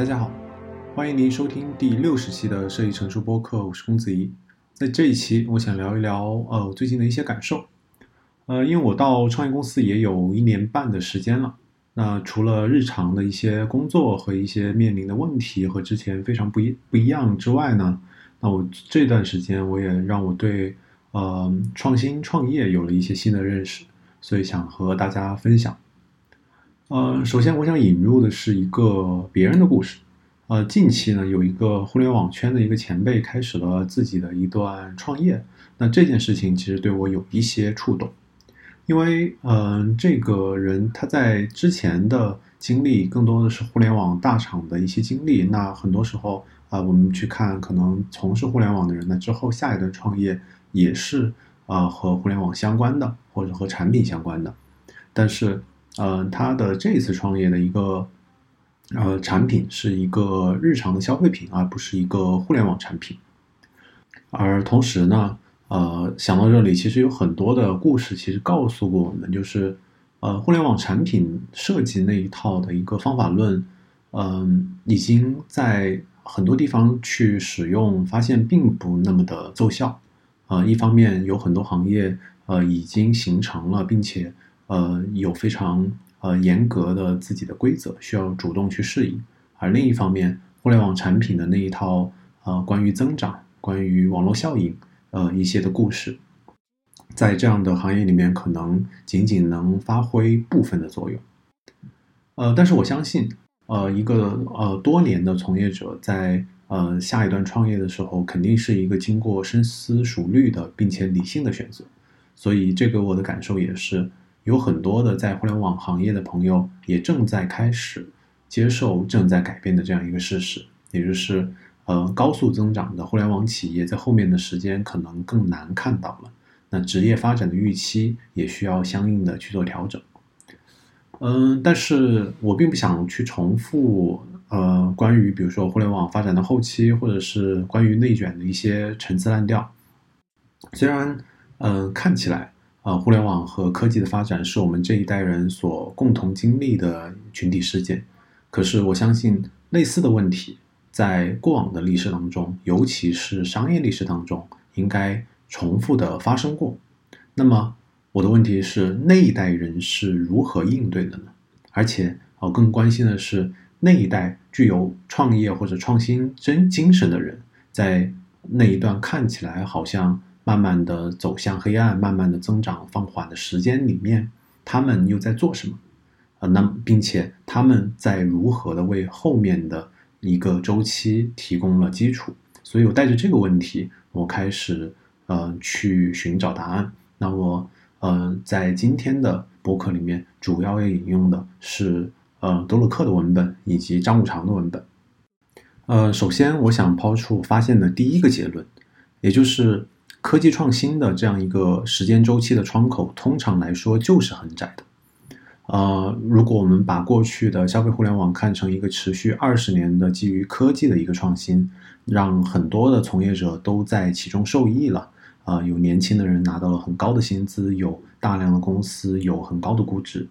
大家好，欢迎您收听第六十期的设计成熟播客，我是公子怡。在这一期，我想聊一聊呃我最近的一些感受。呃，因为我到创业公司也有一年半的时间了，那除了日常的一些工作和一些面临的问题和之前非常不一不一样之外呢，那我这段时间我也让我对呃创新创业有了一些新的认识，所以想和大家分享。呃，首先我想引入的是一个别人的故事。呃，近期呢，有一个互联网圈的一个前辈开始了自己的一段创业。那这件事情其实对我有一些触动，因为嗯，这个人他在之前的经历更多的是互联网大厂的一些经历。那很多时候啊，我们去看可能从事互联网的人呢，之后下一段创业也是啊和互联网相关的，或者和产品相关的，但是。呃，他的这一次创业的一个呃产品是一个日常的消费品，而不是一个互联网产品。而同时呢，呃，想到这里，其实有很多的故事，其实告诉过我们，就是呃，互联网产品设计那一套的一个方法论，嗯，已经在很多地方去使用，发现并不那么的奏效。呃，一方面有很多行业呃已经形成了，并且。呃，有非常呃严格的自己的规则，需要主动去适应。而另一方面，互联网产品的那一套呃关于增长、关于网络效应呃一些的故事，在这样的行业里面，可能仅仅能发挥部分的作用。呃，但是我相信，呃，一个呃多年的从业者在呃下一段创业的时候，肯定是一个经过深思熟虑的，并且理性的选择。所以，这个我的感受也是。有很多的在互联网行业的朋友也正在开始接受正在改变的这样一个事实，也就是呃高速增长的互联网企业在后面的时间可能更难看到了。那职业发展的预期也需要相应的去做调整。嗯，但是我并不想去重复呃关于比如说互联网发展的后期，或者是关于内卷的一些陈词滥调。虽然嗯看起来。啊，互联网和科技的发展是我们这一代人所共同经历的群体事件。可是，我相信类似的问题在过往的历史当中，尤其是商业历史当中，应该重复的发生过。那么，我的问题是，那一代人是如何应对的呢？而且，我更关心的是，那一代具有创业或者创新真精神的人，在那一段看起来好像。慢慢的走向黑暗，慢慢的增长放缓的时间里面，他们又在做什么？呃，那并且他们在如何的为后面的一个周期提供了基础？所以我带着这个问题，我开始呃去寻找答案。那我呃在今天的博客里面，主要要引用的是呃德鲁克的文本以及张五常的文本。呃，首先我想抛出发现的第一个结论，也就是。科技创新的这样一个时间周期的窗口，通常来说就是很窄的。呃，如果我们把过去的消费互联网看成一个持续二十年的基于科技的一个创新，让很多的从业者都在其中受益了。啊，有年轻的人拿到了很高的薪资，有大量的公司有很高的估值，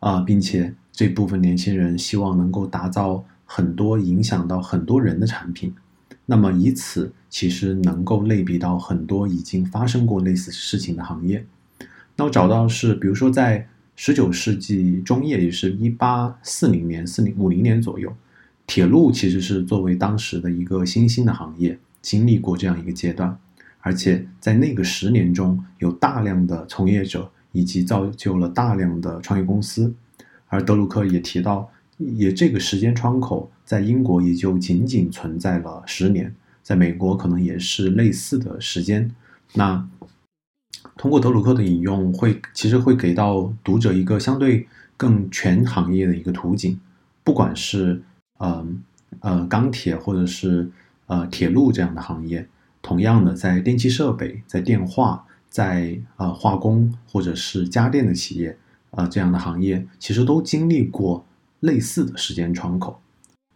啊，并且这部分年轻人希望能够打造很多影响到很多人的产品。那么以此其实能够类比到很多已经发生过类似事情的行业。那我找到是，比如说在十九世纪中叶，也是一八四零年、四零五零年左右，铁路其实是作为当时的一个新兴的行业，经历过这样一个阶段，而且在那个十年中有大量的从业者，以及造就了大量的创业公司。而德鲁克也提到。也这个时间窗口在英国也就仅仅存在了十年，在美国可能也是类似的时间。那通过德鲁克的引用，会其实会给到读者一个相对更全行业的一个图景，不管是呃呃钢铁或者是呃铁路这样的行业，同样的在电气设备、在电话、在呃化工或者是家电的企业啊这样的行业，其实都经历过。类似的时间窗口，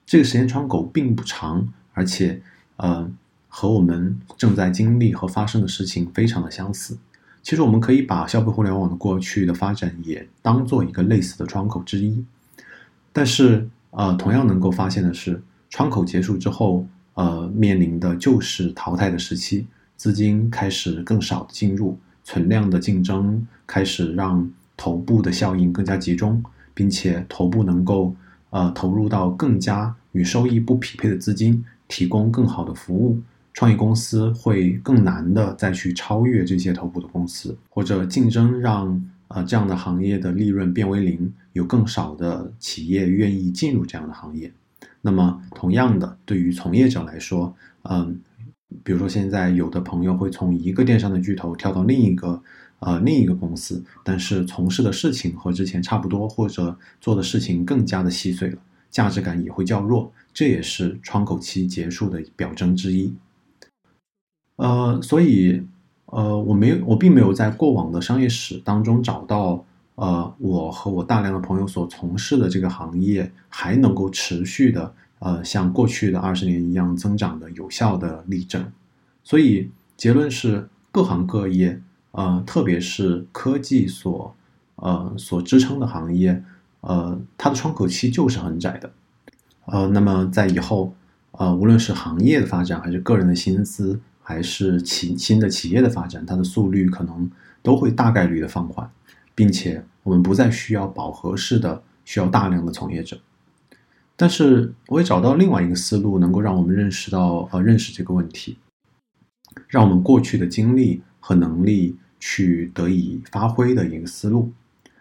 这个时间窗口并不长，而且，呃，和我们正在经历和发生的事情非常的相似。其实，我们可以把消费互联网的过去的发展也当做一个类似的窗口之一。但是，呃，同样能够发现的是，窗口结束之后，呃，面临的就是淘汰的时期，资金开始更少的进入，存量的竞争开始让头部的效应更加集中，并且头部能够呃投入到更加与收益不匹配的资金，提供更好的服务。创业公司会更难的再去超越这些头部的公司，或者竞争让呃这样的行业的利润变为零，有更少的企业愿意进入这样的行业。那么，同样的，对于从业者来说，嗯，比如说现在有的朋友会从一个电商的巨头跳到另一个呃另一个公司，但是从事的事情和之前差不多，或者做的事情更加的细碎了，价值感也会较弱，这也是窗口期结束的表征之一。呃，所以，呃，我没有，我并没有在过往的商业史当中找到，呃，我和我大量的朋友所从事的这个行业还能够持续的，呃，像过去的二十年一样增长的有效的例证。所以结论是，各行各业，呃，特别是科技所，呃，所支撑的行业，呃，它的窗口期就是很窄的。呃，那么在以后，呃，无论是行业的发展还是个人的薪资。还是企新的企业的发展，它的速率可能都会大概率的放缓，并且我们不再需要饱和式的需要大量的从业者。但是我也找到另外一个思路，能够让我们认识到呃认识这个问题，让我们过去的经历和能力去得以发挥的一个思路，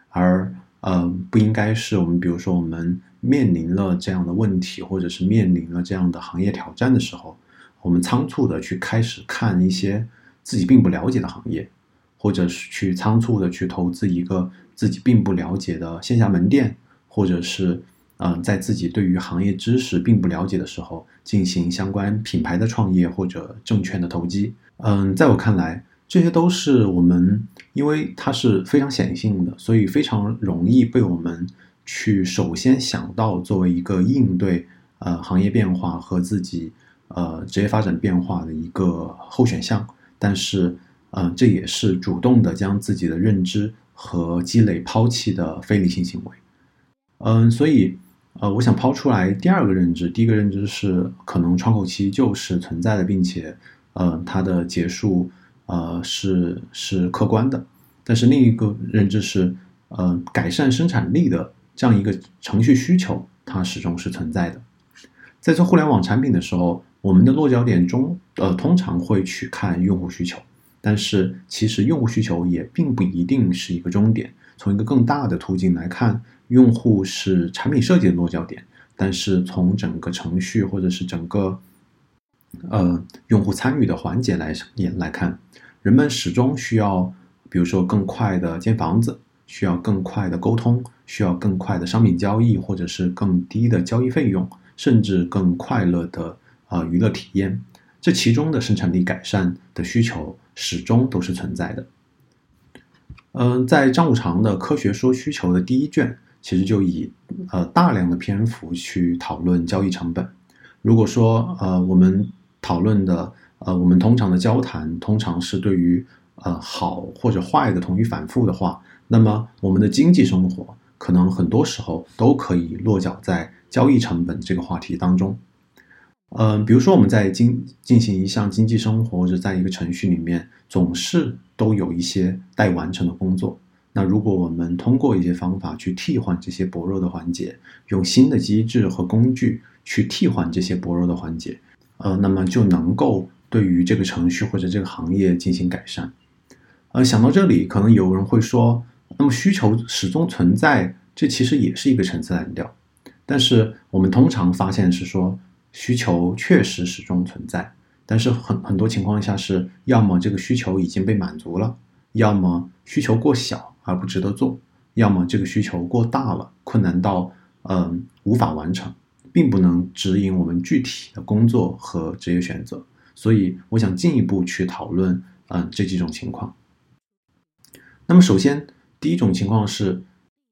而呃不应该是我们比如说我们面临了这样的问题，或者是面临了这样的行业挑战的时候。我们仓促的去开始看一些自己并不了解的行业，或者是去仓促的去投资一个自己并不了解的线下门店，或者是嗯，在自己对于行业知识并不了解的时候进行相关品牌的创业或者证券的投机。嗯，在我看来，这些都是我们因为它是非常显性的，所以非常容易被我们去首先想到作为一个应对呃行业变化和自己。呃，职业发展变化的一个候选项，但是，嗯，这也是主动的将自己的认知和积累抛弃的非理性行为。嗯，所以，呃，我想抛出来第二个认知，第一个认知是可能窗口期就是存在的，并且，呃，它的结束，呃，是是客观的。但是另一个认知是，呃，改善生产力的这样一个程序需求，它始终是存在的。在做互联网产品的时候。我们的落脚点中，呃，通常会去看用户需求，但是其实用户需求也并不一定是一个终点。从一个更大的途径来看，用户是产品设计的落脚点，但是从整个程序或者是整个，呃，用户参与的环节来也来看，人们始终需要，比如说更快的建房子，需要更快的沟通，需要更快的商品交易，或者是更低的交易费用，甚至更快乐的。啊，娱乐体验，这其中的生产力改善的需求始终都是存在的。嗯，在张五常的《科学说需求》的第一卷，其实就以呃大量的篇幅去讨论交易成本。如果说呃我们讨论的呃我们通常的交谈，通常是对于呃好或者坏的同于反复的话，那么我们的经济生活可能很多时候都可以落脚在交易成本这个话题当中。嗯，比如说我们在经进行一项经济生活，或者在一个程序里面，总是都有一些待完成的工作。那如果我们通过一些方法去替换这些薄弱的环节，用新的机制和工具去替换这些薄弱的环节，呃，那么就能够对于这个程序或者这个行业进行改善。呃，想到这里，可能有人会说，那么需求始终存在，这其实也是一个陈词滥调。但是我们通常发现是说。需求确实始终存在，但是很很多情况下是要么这个需求已经被满足了，要么需求过小而不值得做，要么这个需求过大了，困难到嗯无法完成，并不能指引我们具体的工作和职业选择。所以我想进一步去讨论嗯这几种情况。那么首先第一种情况是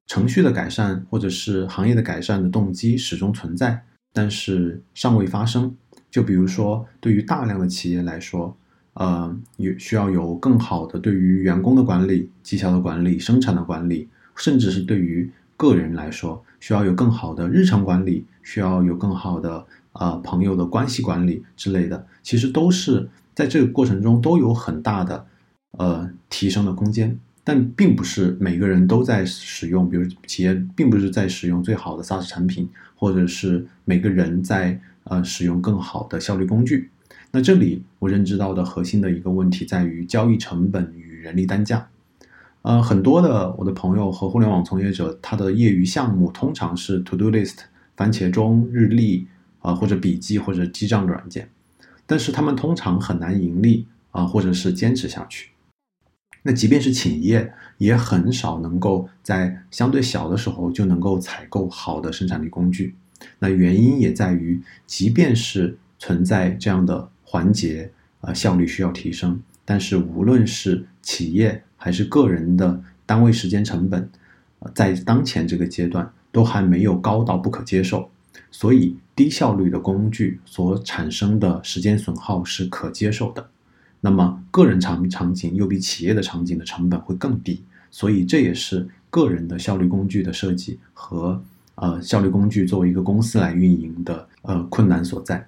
程序的改善或者是行业的改善的动机始终存在。但是尚未发生。就比如说，对于大量的企业来说，呃，有需要有更好的对于员工的管理、绩效的管理、生产的管理，甚至是对于个人来说，需要有更好的日常管理，需要有更好的呃朋友的关系管理之类的，其实都是在这个过程中都有很大的呃提升的空间。但并不是每个人都在使用，比如企业并不是在使用最好的 SaaS 产品，或者是每个人在呃使用更好的效率工具。那这里我认知到的核心的一个问题在于交易成本与人力单价。呃，很多的我的朋友和互联网从业者，他的业余项目通常是 To Do List、番茄钟、日历啊，或者笔记或者记账的软件，但是他们通常很难盈利啊，或者是坚持下去。那即便是企业，也很少能够在相对小的时候就能够采购好的生产力工具。那原因也在于，即便是存在这样的环节，呃，效率需要提升，但是无论是企业还是个人的单位时间成本，在当前这个阶段都还没有高到不可接受。所以，低效率的工具所产生的时间损耗是可接受的。那么，个人场场景又比企业的场景的成本会更低，所以这也是个人的效率工具的设计和呃效率工具作为一个公司来运营的呃困难所在。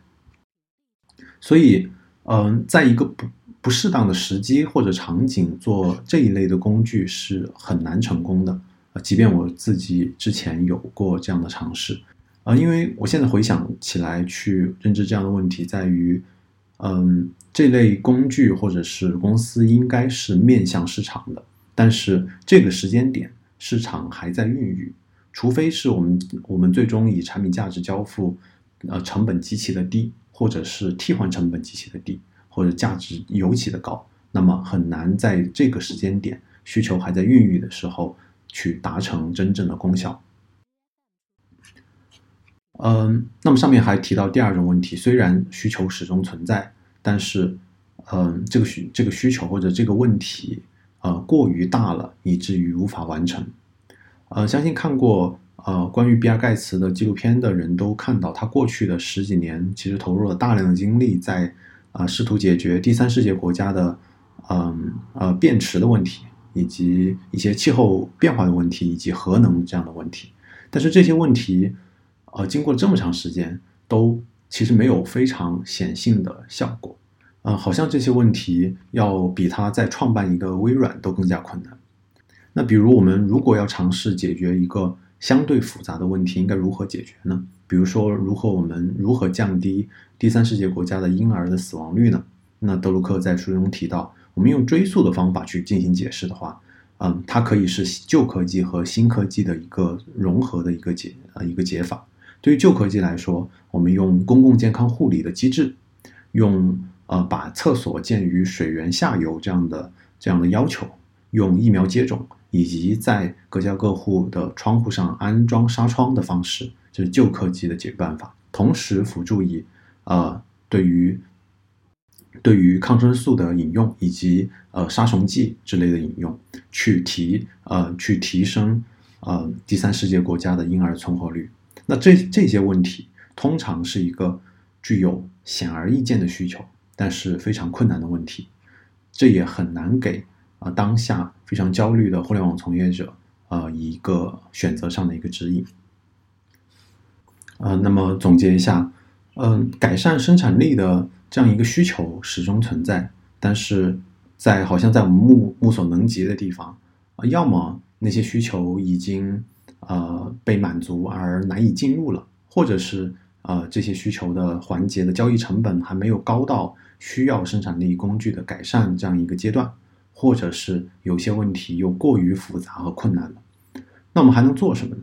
所以，嗯，在一个不不适当的时机或者场景做这一类的工具是很难成功的。呃，即便我自己之前有过这样的尝试，啊，因为我现在回想起来去认知这样的问题在于。嗯，这类工具或者是公司应该是面向市场的，但是这个时间点市场还在孕育，除非是我们我们最终以产品价值交付，呃，成本极其的低，或者是替换成本极其的低，或者价值尤其的高，那么很难在这个时间点需求还在孕育的时候去达成真正的功效。嗯，那么上面还提到第二种问题，虽然需求始终存在，但是，嗯，这个需这个需求或者这个问题，呃，过于大了，以至于无法完成。呃，相信看过呃关于比尔盖茨的纪录片的人都看到，他过去的十几年其实投入了大量的精力在啊试图解决第三世界国家的嗯呃变池的问题，以及一些气候变化的问题，以及核能这样的问题，但是这些问题。呃，经过了这么长时间，都其实没有非常显性的效果，呃，好像这些问题要比他再创办一个微软都更加困难。那比如我们如果要尝试解决一个相对复杂的问题，应该如何解决呢？比如说，如何我们如何降低第三世界国家的婴儿的死亡率呢？那德鲁克在书中提到，我们用追溯的方法去进行解释的话，嗯，它可以是旧科技和新科技的一个融合的一个解呃一个解法。对于旧科技来说，我们用公共健康护理的机制，用呃把厕所建于水源下游这样的这样的要求，用疫苗接种以及在各家各户的窗户上安装纱窗的方式，这是旧科技的解决办法。同时辅助以呃对于对于抗生素的引用以及呃杀虫剂之类的引用，去提呃去提升呃第三世界国家的婴儿存活率。那这这些问题通常是一个具有显而易见的需求，但是非常困难的问题，这也很难给啊当下非常焦虑的互联网从业者呃一个选择上的一个指引。呃，那么总结一下，嗯，改善生产力的这样一个需求始终存在，但是在好像在我们目目所能及的地方啊，要么那些需求已经。呃，被满足而难以进入了，或者是呃这些需求的环节的交易成本还没有高到需要生产力工具的改善这样一个阶段，或者是有些问题又过于复杂和困难了，那我们还能做什么呢？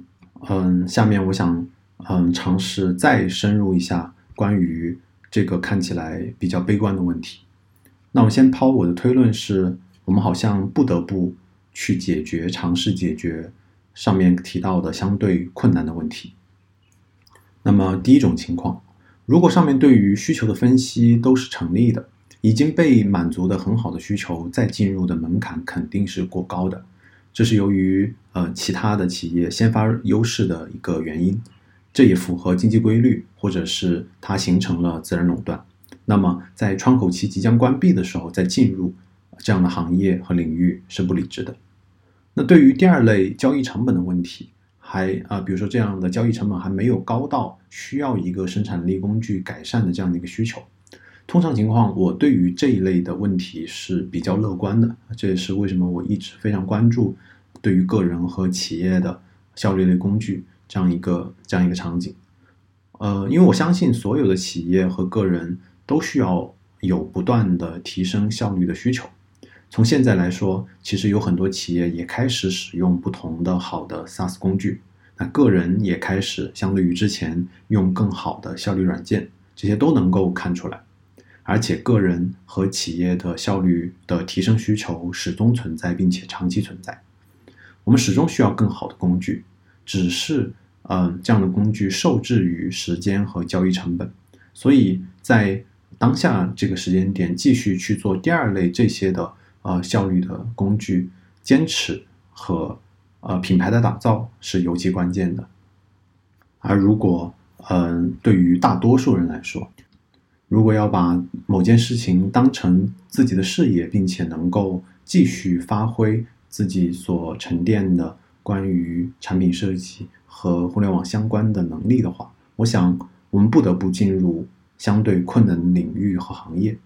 嗯，下面我想嗯尝试再深入一下关于这个看起来比较悲观的问题。那我先抛我的推论是，我们好像不得不去解决，尝试解决。上面提到的相对困难的问题。那么第一种情况，如果上面对于需求的分析都是成立的，已经被满足的很好的需求，再进入的门槛肯定是过高的。这是由于呃其他的企业先发优势的一个原因，这也符合经济规律，或者是它形成了自然垄断。那么在窗口期即将关闭的时候再进入这样的行业和领域是不理智的。那对于第二类交易成本的问题，还啊，比如说这样的交易成本还没有高到需要一个生产力工具改善的这样的一个需求。通常情况，我对于这一类的问题是比较乐观的。这也是为什么我一直非常关注对于个人和企业的效率类工具这样一个这样一个场景。呃，因为我相信所有的企业和个人都需要有不断的提升效率的需求。从现在来说，其实有很多企业也开始使用不同的好的 SaaS 工具，那个人也开始相对于之前用更好的效率软件，这些都能够看出来。而且，个人和企业的效率的提升需求始终存在，并且长期存在。我们始终需要更好的工具，只是，嗯，这样的工具受制于时间和交易成本。所以在当下这个时间点，继续去做第二类这些的呃效率的工具，坚持和呃品牌的打造是尤其关键的。而如果，嗯，对于大多数人来说，如果要把某件事情当成自己的事业，并且能够继续发挥自己所沉淀的关于产品设计和互联网相关的能力的话，我想我们不得不进入相对困难领域和行业。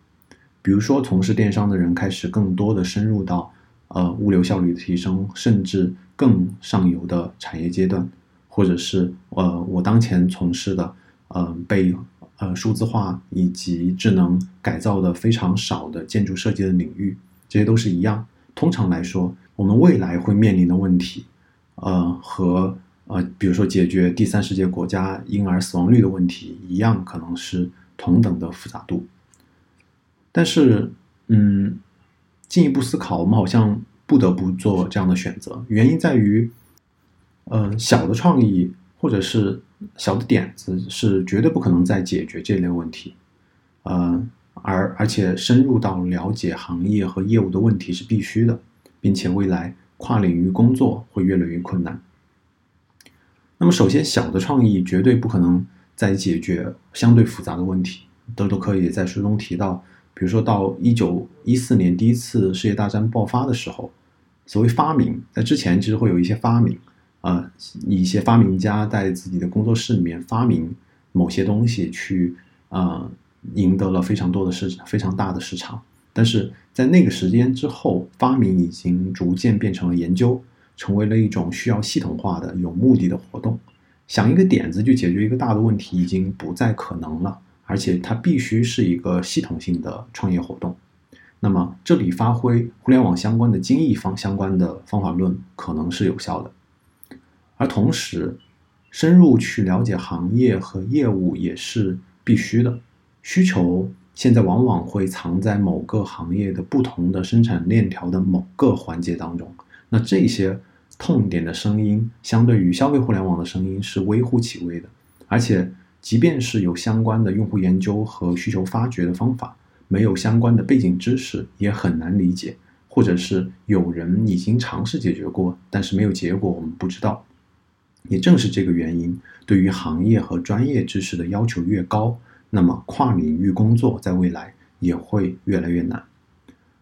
比如说，从事电商的人开始更多的深入到呃物流效率的提升，甚至更上游的产业阶段，或者是呃我当前从事的呃被。呃，数字化以及智能改造的非常少的建筑设计的领域，这些都是一样。通常来说，我们未来会面临的问题，呃，和呃，比如说解决第三世界国家婴儿死亡率的问题一样，可能是同等的复杂度。但是，嗯，进一步思考，我们好像不得不做这样的选择。原因在于，呃，小的创意或者是。小的点子是绝对不可能再解决这类问题，呃，而而且深入到了解行业和业务的问题是必须的，并且未来跨领域工作会越来越困难。那么，首先，小的创意绝对不可能再解决相对复杂的问题。德鲁克也在书中提到，比如说到一九一四年第一次世界大战爆发的时候，所谓发明，在之前其实会有一些发明。呃，一些发明家在自己的工作室里面发明某些东西，去呃赢得了非常多的市场，非常大的市场。但是在那个时间之后，发明已经逐渐变成了研究，成为了一种需要系统化的、有目的的活动。想一个点子就解决一个大的问题，已经不再可能了，而且它必须是一个系统性的创业活动。那么这里发挥互联网相关的精益方相关的方法论，可能是有效的。而同时，深入去了解行业和业务也是必须的。需求现在往往会藏在某个行业的不同的生产链条的某个环节当中。那这些痛点的声音，相对于消费互联网的声音是微乎其微的。而且，即便是有相关的用户研究和需求发掘的方法，没有相关的背景知识，也很难理解。或者是有人已经尝试解决过，但是没有结果，我们不知道。也正是这个原因，对于行业和专业知识的要求越高，那么跨领域工作在未来也会越来越难。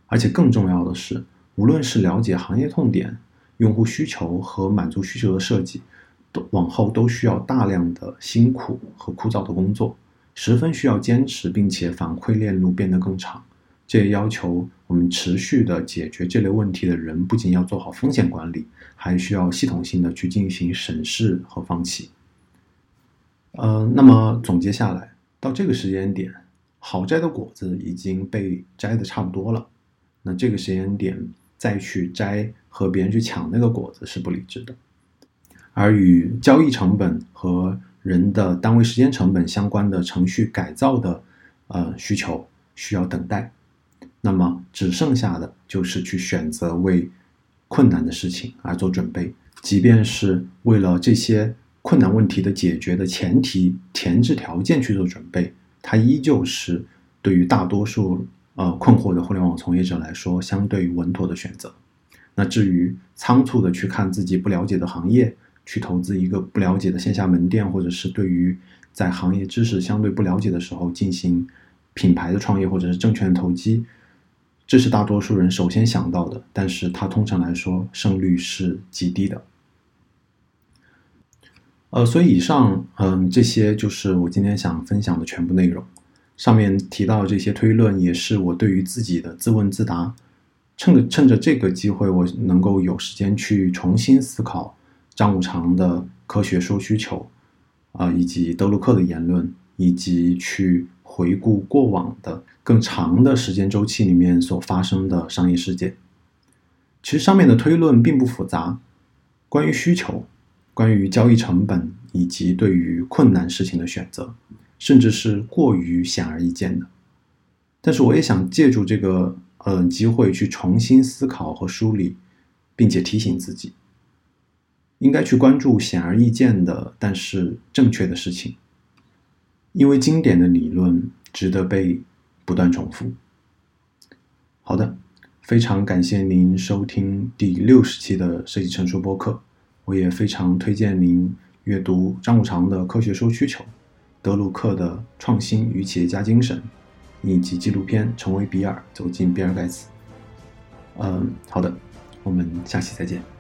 而且更重要的是，无论是了解行业痛点、用户需求和满足需求的设计，都往后都需要大量的辛苦和枯燥的工作，十分需要坚持，并且反馈链路变得更长。这也要求我们持续的解决这类问题的人，不仅要做好风险管理，还需要系统性的去进行审视和放弃。呃，那么总结下来，到这个时间点，好摘的果子已经被摘的差不多了。那这个时间点再去摘和别人去抢那个果子是不理智的。而与交易成本和人的单位时间成本相关的程序改造的呃需求，需要等待。那么只剩下的就是去选择为困难的事情而做准备，即便是为了这些困难问题的解决的前提前置条件去做准备，它依旧是对于大多数呃困惑的互联网从业者来说相对稳妥的选择。那至于仓促的去看自己不了解的行业，去投资一个不了解的线下门店，或者是对于在行业知识相对不了解的时候进行品牌的创业或者是证券投机。这是大多数人首先想到的，但是它通常来说胜率是极低的。呃，所以以上，嗯，这些就是我今天想分享的全部内容。上面提到这些推论，也是我对于自己的自问自答。趁着趁着这个机会，我能够有时间去重新思考张五常的科学说需求，啊，以及德鲁克的言论，以及去回顾过往的更长的时间周期里面所发生的商业事件。其实上面的推论并不复杂，关于需求。关于交易成本以及对于困难事情的选择，甚至是过于显而易见的。但是我也想借助这个呃机会去重新思考和梳理，并且提醒自己，应该去关注显而易见的但是正确的事情，因为经典的理论值得被不断重复。好的，非常感谢您收听第六十期的设计成熟播客。我也非常推荐您阅读张五常的《科学说需求》，德鲁克的《创新与企业家精神》，以及纪录片《成为比尔：走进比尔盖茨》。嗯，好的，我们下期再见。